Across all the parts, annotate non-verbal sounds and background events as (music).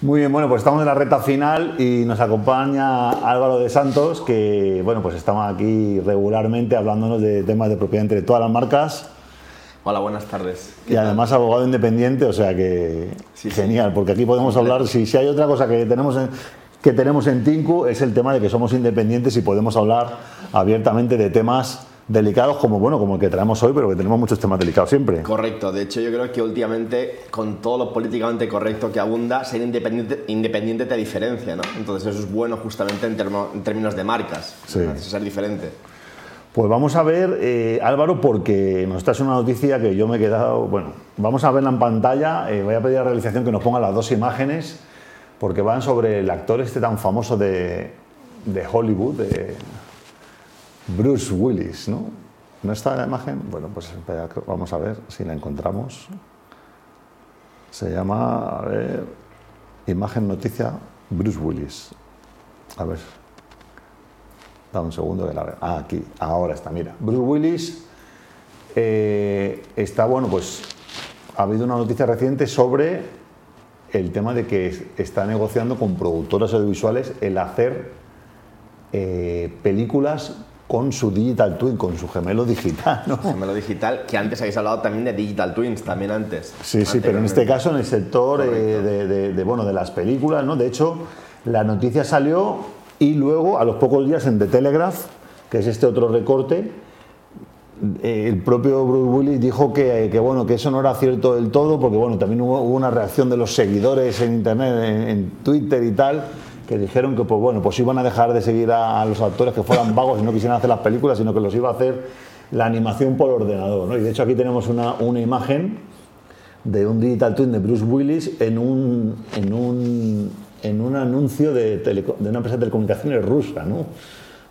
Muy bien, bueno, pues estamos en la recta final y nos acompaña Álvaro de Santos, que bueno, pues estamos aquí regularmente hablándonos de temas de propiedad entre todas las marcas. Hola, buenas tardes. Y además abogado independiente, o sea que genial, porque aquí podemos hablar, si, si hay otra cosa que tenemos en, que tenemos en Tinku es el tema de que somos independientes y podemos hablar abiertamente de temas delicados como bueno como el que traemos hoy, pero que tenemos muchos temas delicados siempre. Correcto. De hecho, yo creo que últimamente, con todo lo políticamente correcto que abunda, ser independiente, independiente te diferencia, ¿no? Entonces eso es bueno justamente en, términos de marcas, sí. ser diferente. Pues vamos a ver, eh, Álvaro, porque nos traes una noticia que yo me he quedado. Bueno, vamos a verla en pantalla. Eh, voy a pedir a la realización que nos ponga las dos imágenes, porque van sobre el actor este tan famoso de, de Hollywood, de Bruce Willis, ¿no? ¿No está la imagen? Bueno, pues vamos a ver si la encontramos. Se llama, a ver, imagen noticia Bruce Willis. A ver. Da un segundo que la Ah, aquí, ahora está, mira. Bruce Willis eh, está, bueno, pues ha habido una noticia reciente sobre el tema de que está negociando con productoras audiovisuales el hacer eh, películas con su Digital Twin, con su gemelo digital. ¿no? Gemelo digital, que antes habéis hablado también de Digital Twins, también antes. Sí, sí, pero en este caso en el sector eh, de, bueno, de las películas, ¿no? De hecho, la noticia salió y luego, a los pocos días, en The Telegraph, que es este otro recorte, eh, el propio Bruce Willis dijo que, bueno, que eso no era cierto del todo, porque bueno, también hubo, una reacción de los seguidores en Internet, en Twitter y tal, que dijeron que pues bueno, pues iban a dejar de seguir a, los actores que fueran vagos y no quisieran hacer las películas, sino que los iba a hacer la animación por ordenador. Y de hecho aquí tenemos una, una imagen de un digital twin de Bruce Willis en un, en un, en un anuncio de, de una empresa de telecomunicaciones rusa. ¿no?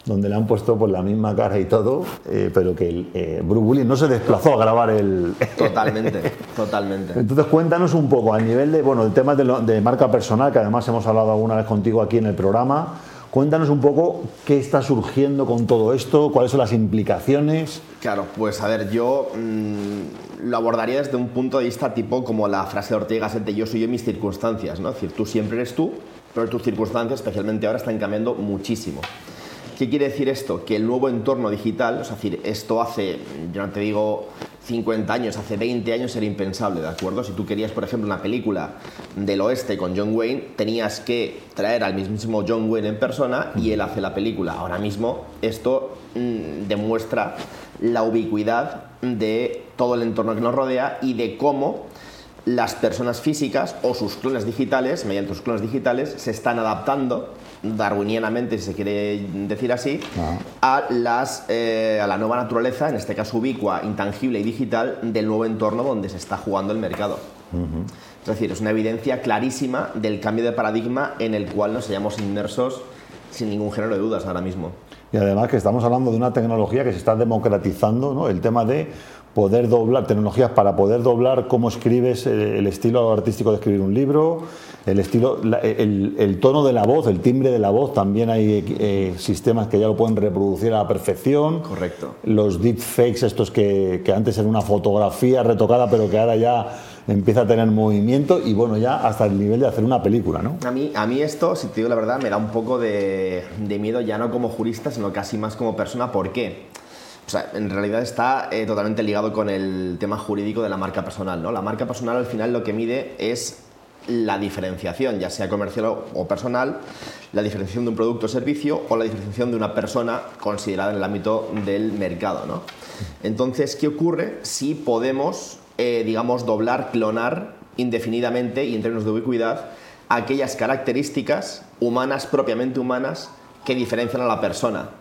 Donde le han puesto por la misma cara y todo, eh, pero que el, eh, Bruce Willis no se desplazó a grabar el... Totalmente, (laughs) totalmente. Entonces cuéntanos un poco, a nivel de, bueno, el tema de, de, marca personal, que además hemos hablado alguna vez contigo aquí en el programa, cuéntanos un poco qué está surgiendo con todo esto, cuáles son las implicaciones. Claro, pues a ver, yo mm, lo abordaría desde un punto de vista tipo como la frase de Ortega Gasset yo soy en mis circunstancias, ¿no? Es decir, tú siempre eres tú, pero tus circunstancias, especialmente ahora, están cambiando muchísimo. ¿Qué quiere decir esto? Que el nuevo entorno digital, es decir, esto hace, yo no te digo 50 años, hace 20 años era impensable, ¿de acuerdo? Si tú querías, por ejemplo, una película del oeste con John Wayne, tenías que traer al mismísimo John Wayne en persona y él hace la película. Ahora mismo esto mm, demuestra la ubicuidad de todo el entorno que nos rodea y de cómo las personas físicas o sus clones digitales, mediante sus clones digitales, se están adaptando darwinianamente, si se quiere decir así, ah. a, las, eh, a la nueva naturaleza, en este caso ubicua, intangible y digital, del nuevo entorno donde se está jugando el mercado. Es decir, es una evidencia clarísima del cambio de paradigma en el cual nos hallamos inmersos sin ningún género de dudas ahora mismo. Y además que estamos hablando de una tecnología que se está democratizando, ¿no? el tema de poder doblar, tecnologías para poder doblar cómo escribes, eh, el, estilo artístico de escribir un libro, el estilo, el, tono de la voz, el timbre de la voz, también hay eh, sistemas que ya lo pueden reproducir a la perfección. Correcto. Los deepfakes, estos que, que antes era una fotografía retocada, pero que ahora ya empieza a tener movimiento y bueno, ya hasta el nivel de hacer una película, ¿no? A mí, a mí esto, si te digo la verdad, me da un poco de, de miedo ya no como jurista, sino casi más como persona. ¿Por qué? O sea, en realidad está eh, totalmente ligado con el tema jurídico de la marca personal. ¿no? La marca personal al final lo que mide es la diferenciación, ya sea comercial o personal, la diferenciación de un producto o servicio o la diferenciación de una persona considerada en el ámbito del mercado. ¿no? Entonces, ¿qué ocurre si podemos, eh, digamos, doblar, clonar indefinidamente y en términos de ubicuidad aquellas características humanas, propiamente humanas, que diferencian a la persona.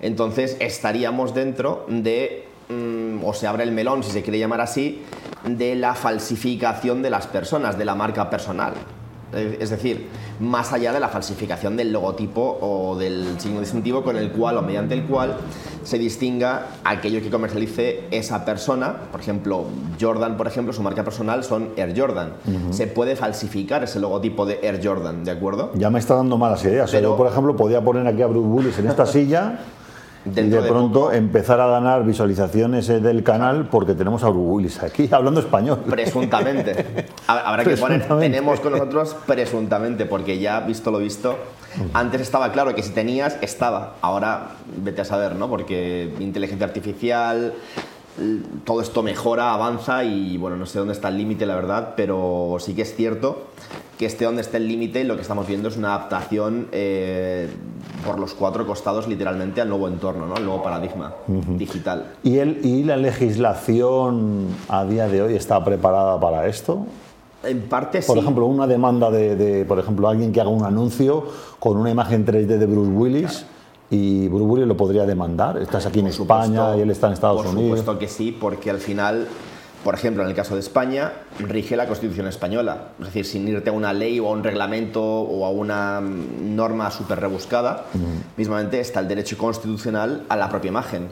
Entonces estaríamos dentro de, mm, o se abre el melón, si se quiere llamar así, de la falsificación de las personas, de la marca personal. Es decir, más allá de la falsificación del logotipo o del signo distintivo con el cual o mediante el cual se distinga aquello que comercialice esa persona. Por ejemplo, Jordan, por ejemplo, su marca personal son Air Jordan. Se puede falsificar ese logotipo de Air Jordan, ¿de acuerdo? Ya me está dando malas ideas. yo, por ejemplo, podía poner aquí a Bruce Willis en esta silla y de, pronto empezar a ganar visualizaciones eh, del canal porque tenemos a Bruce Willis aquí hablando español. Presuntamente. (laughs) Habrá que poner, tenemos con nosotros presuntamente, porque ya visto lo visto, antes estaba claro que si tenías, estaba. Ahora vete a saber, ¿no? Porque inteligencia artificial, todo esto mejora, avanza y bueno, no sé dónde está el límite, la verdad, pero sí que es cierto que esté donde esté el límite, lo que estamos viendo es una adaptación eh, por los cuatro costados literalmente al nuevo entorno, ¿no? al nuevo paradigma digital. ¿Y, el, ¿Y la legislación a día de hoy está preparada para esto? En parte por ejemplo, una demanda de, por ejemplo, alguien que haga un anuncio con una imagen 3D de Bruce Willis y Willis lo podría demandar. Estás aquí en España y él está en Estados Unidos. Por supuesto que sí, porque al final por ejemplo, en el caso de España, rige la Constitución española. Es decir, sin irte a una ley o a un reglamento o a una norma súper rebuscada, mismamente está el derecho constitucional a la propia imagen.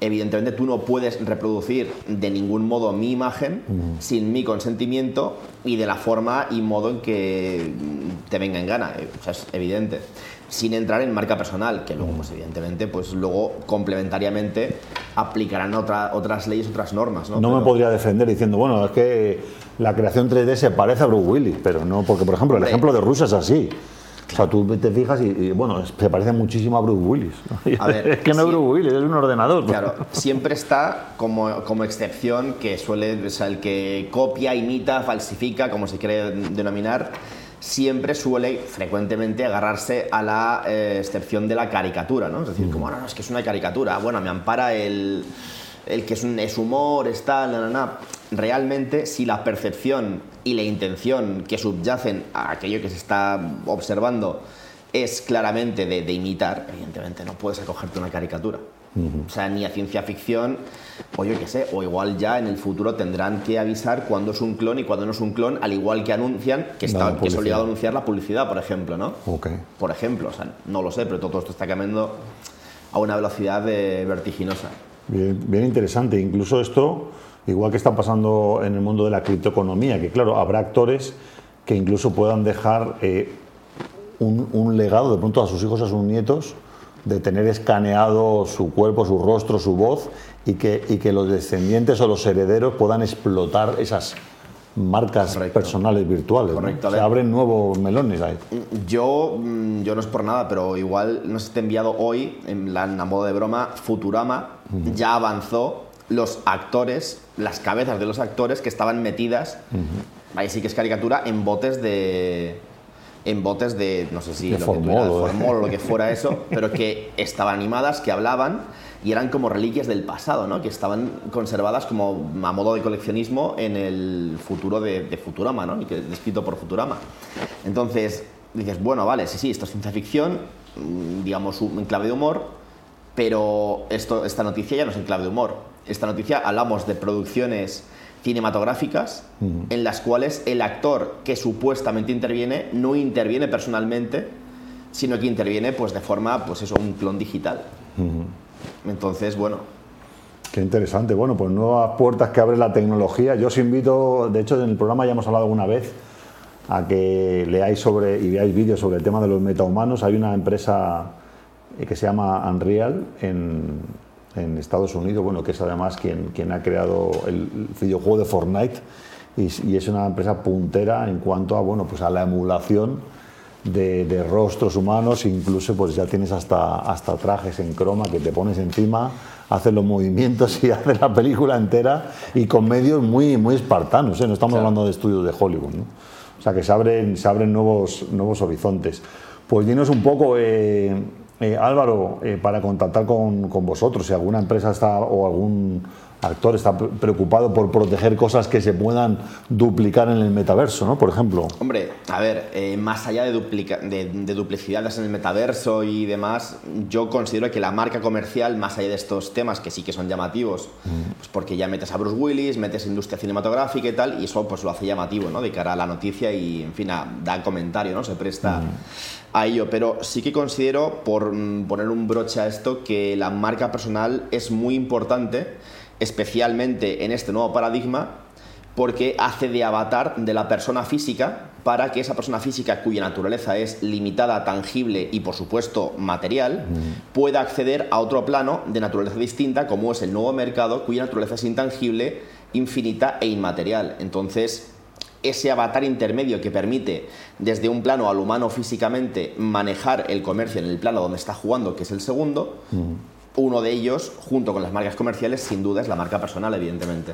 Evidentemente tú no puedes reproducir de ningún modo mi imagen sin mi consentimiento y de la forma y modo en que te venga en gana. O sea, es evidente sin entrar en marca personal, que luego, pues, evidentemente, pues luego complementariamente aplicarán otras leyes, otras normas. No, no me podría defender diciendo, bueno, es que la creación 3D se parece a Bruce Willis, pero no, porque por ejemplo, el ejemplo de Rusia es así. O sea, tú te fijas y, bueno, se parece muchísimo a Bruce Willis. (laughs) es que no es Bruce Willis, es un ordenador. Claro, siempre está como, como excepción que suele, o sea, el que copia, imita, falsifica, como se quiere denominar, siempre suele frecuentemente agarrarse a la eh, excepción de la caricatura, ¿no? Es decir, como, no, no, es que es una caricatura, bueno, me ampara el, el que es, un, es humor, está, na, na, Realmente, si la percepción y la intención que subyacen a aquello que se está observando es claramente de, de imitar, evidentemente no puedes acogerte una caricatura. O sea, ni a ciencia ficción, o yo qué sé, o igual ya en el futuro tendrán que avisar cuándo es un clon y cuándo no es un clon, al igual que anuncian que, está, que es obligado a anunciar la publicidad, por ejemplo, ¿no? Por ejemplo, o sea, no lo sé, pero todo esto está cambiando a una velocidad vertiginosa. Bien, bien interesante. Incluso esto, igual que está pasando en el mundo de la criptoeconomía, que claro, habrá actores que incluso puedan dejar eh, un, un legado de pronto a sus hijos, a sus nietos, de tener escaneado su cuerpo, su rostro, su voz y que, y que los descendientes o los herederos puedan explotar esas marcas personales virtuales. Se abren nuevos melones ahí. Yo, mm, yo no es por nada, pero igual nos está enviado hoy, en la, en modo de broma, Futurama ya avanzó los actores, las cabezas de los actores que estaban metidas, ahí sí que es caricatura, en botes de en botes de, no sé si de formol, o lo que fuera eso, pero que estaban animadas, que hablaban y eran como reliquias del pasado, ¿no? que estaban conservadas como a modo de coleccionismo en el futuro de, Futurama, ¿no? y que descrito por Futurama. Entonces dices, bueno, vale, sí, sí, esto es ciencia ficción, mm, digamos en clave de humor, pero esto, esta noticia ya no es en clave de humor. Esta noticia hablamos de producciones cinematográficas en las cuales el actor que supuestamente interviene no interviene personalmente, sino que interviene pues de forma, pues eso, un clon digital. Entonces, bueno. Qué interesante. Bueno, pues nuevas puertas que abre la tecnología. Yo os invito, de hecho en el programa ya hemos hablado alguna vez, a que leáis sobre y veáis vídeos sobre el tema de los metahumanos. Hay una empresa que se llama Unreal en, en Estados Unidos, bueno, que es además quien, quien ha creado el videojuego de Fortnite y, es una empresa puntera en cuanto a, bueno, pues a la emulación de, rostros humanos, incluso pues ya tienes hasta, hasta trajes en croma que te pones encima, haces los movimientos y (laughs) haces la película entera y con medios muy, muy espartanos, ¿eh? no estamos hablando de estudios de Hollywood, ¿no? o sea que se abren, se abren nuevos, nuevos horizontes. Pues dinos un poco... Eh, eh, Álvaro, eh, para contactar con, con, vosotros, si alguna empresa está o algún actor está preocupado por proteger cosas que se puedan duplicar en el metaverso, ¿no? Por ejemplo. Hombre, a ver, eh, más allá de, de, duplicidades en el metaverso y demás, yo considero que la marca comercial, más allá de estos temas que sí que son llamativos, mm. pues porque ya metes a Bruce Willis, metes industria cinematográfica y tal, y eso pues lo hace llamativo, ¿no? De cara a la noticia y, en fin, da comentario, ¿no? Se presta... Mm. a ello, pero sí que considero, por mm, poner un broche a esto, que la marca personal es muy importante especialmente en este nuevo paradigma, porque hace de avatar de la persona física para que esa persona física cuya naturaleza es limitada, tangible y por supuesto material, pueda acceder a otro plano de naturaleza distinta como es el nuevo mercado cuya naturaleza es intangible, infinita e inmaterial. Entonces, ese avatar intermedio que permite desde un plano al humano físicamente manejar el comercio en el plano donde está jugando, que es el segundo, uno de ellos, junto con las marcas comerciales, sin duda es la marca personal, evidentemente.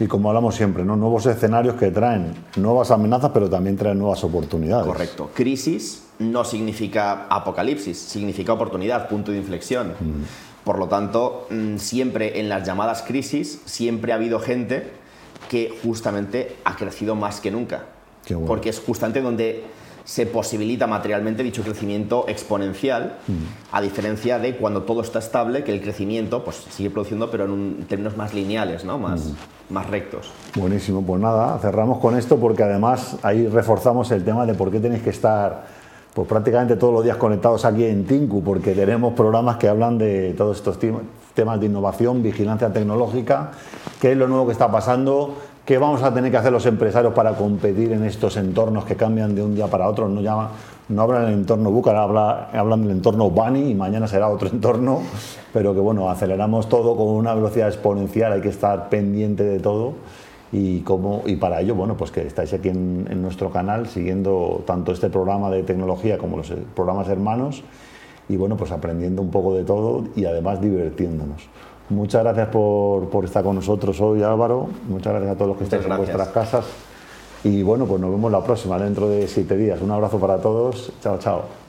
Y como hablamos siempre, ¿no? nuevos escenarios que traen nuevas amenazas, pero también traen nuevas oportunidades. Correcto. Crisis no significa apocalipsis, significa oportunidad, punto de inflexión. Mm. Por lo tanto, mm, siempre en las llamadas crisis, siempre ha habido gente que justamente ha crecido más que nunca. Porque es justamente donde se posibilita materialmente dicho crecimiento exponencial, mm. a diferencia de cuando todo está estable, que el crecimiento pues, sigue produciendo, pero en términos más lineales, ¿no? más, mm. más rectos. Buenísimo, pues nada, cerramos con esto porque además ahí reforzamos el tema de por qué tenéis que estar pues prácticamente todos los días conectados aquí en Tinku, porque tenemos programas que hablan de todos estos temas de innovación, vigilancia tecnológica, qué es lo nuevo que está pasando, ¿Qué vamos a tener que hacer los empresarios para competir en estos entornos que cambian de un día para otro? No, llama, no hablan del entorno Bucar, habla, hablan del entorno Bunny y mañana será otro (laughs) entorno, pero que bueno, aceleramos todo con una velocidad exponencial, hay que estar pendiente de todo y, y para ello, bueno, pues que estáis aquí en, en nuestro canal siguiendo tanto este programa de tecnología como los programas hermanos y bueno, pues aprendiendo un poco de todo y además divirtiéndonos. Muchas gracias por, por, estar con nosotros hoy, Álvaro. Muchas gracias a todos los que estáis en vuestras casas. Y bueno, pues nos vemos la próxima, dentro de siete días. Un abrazo para todos. Chao, chao.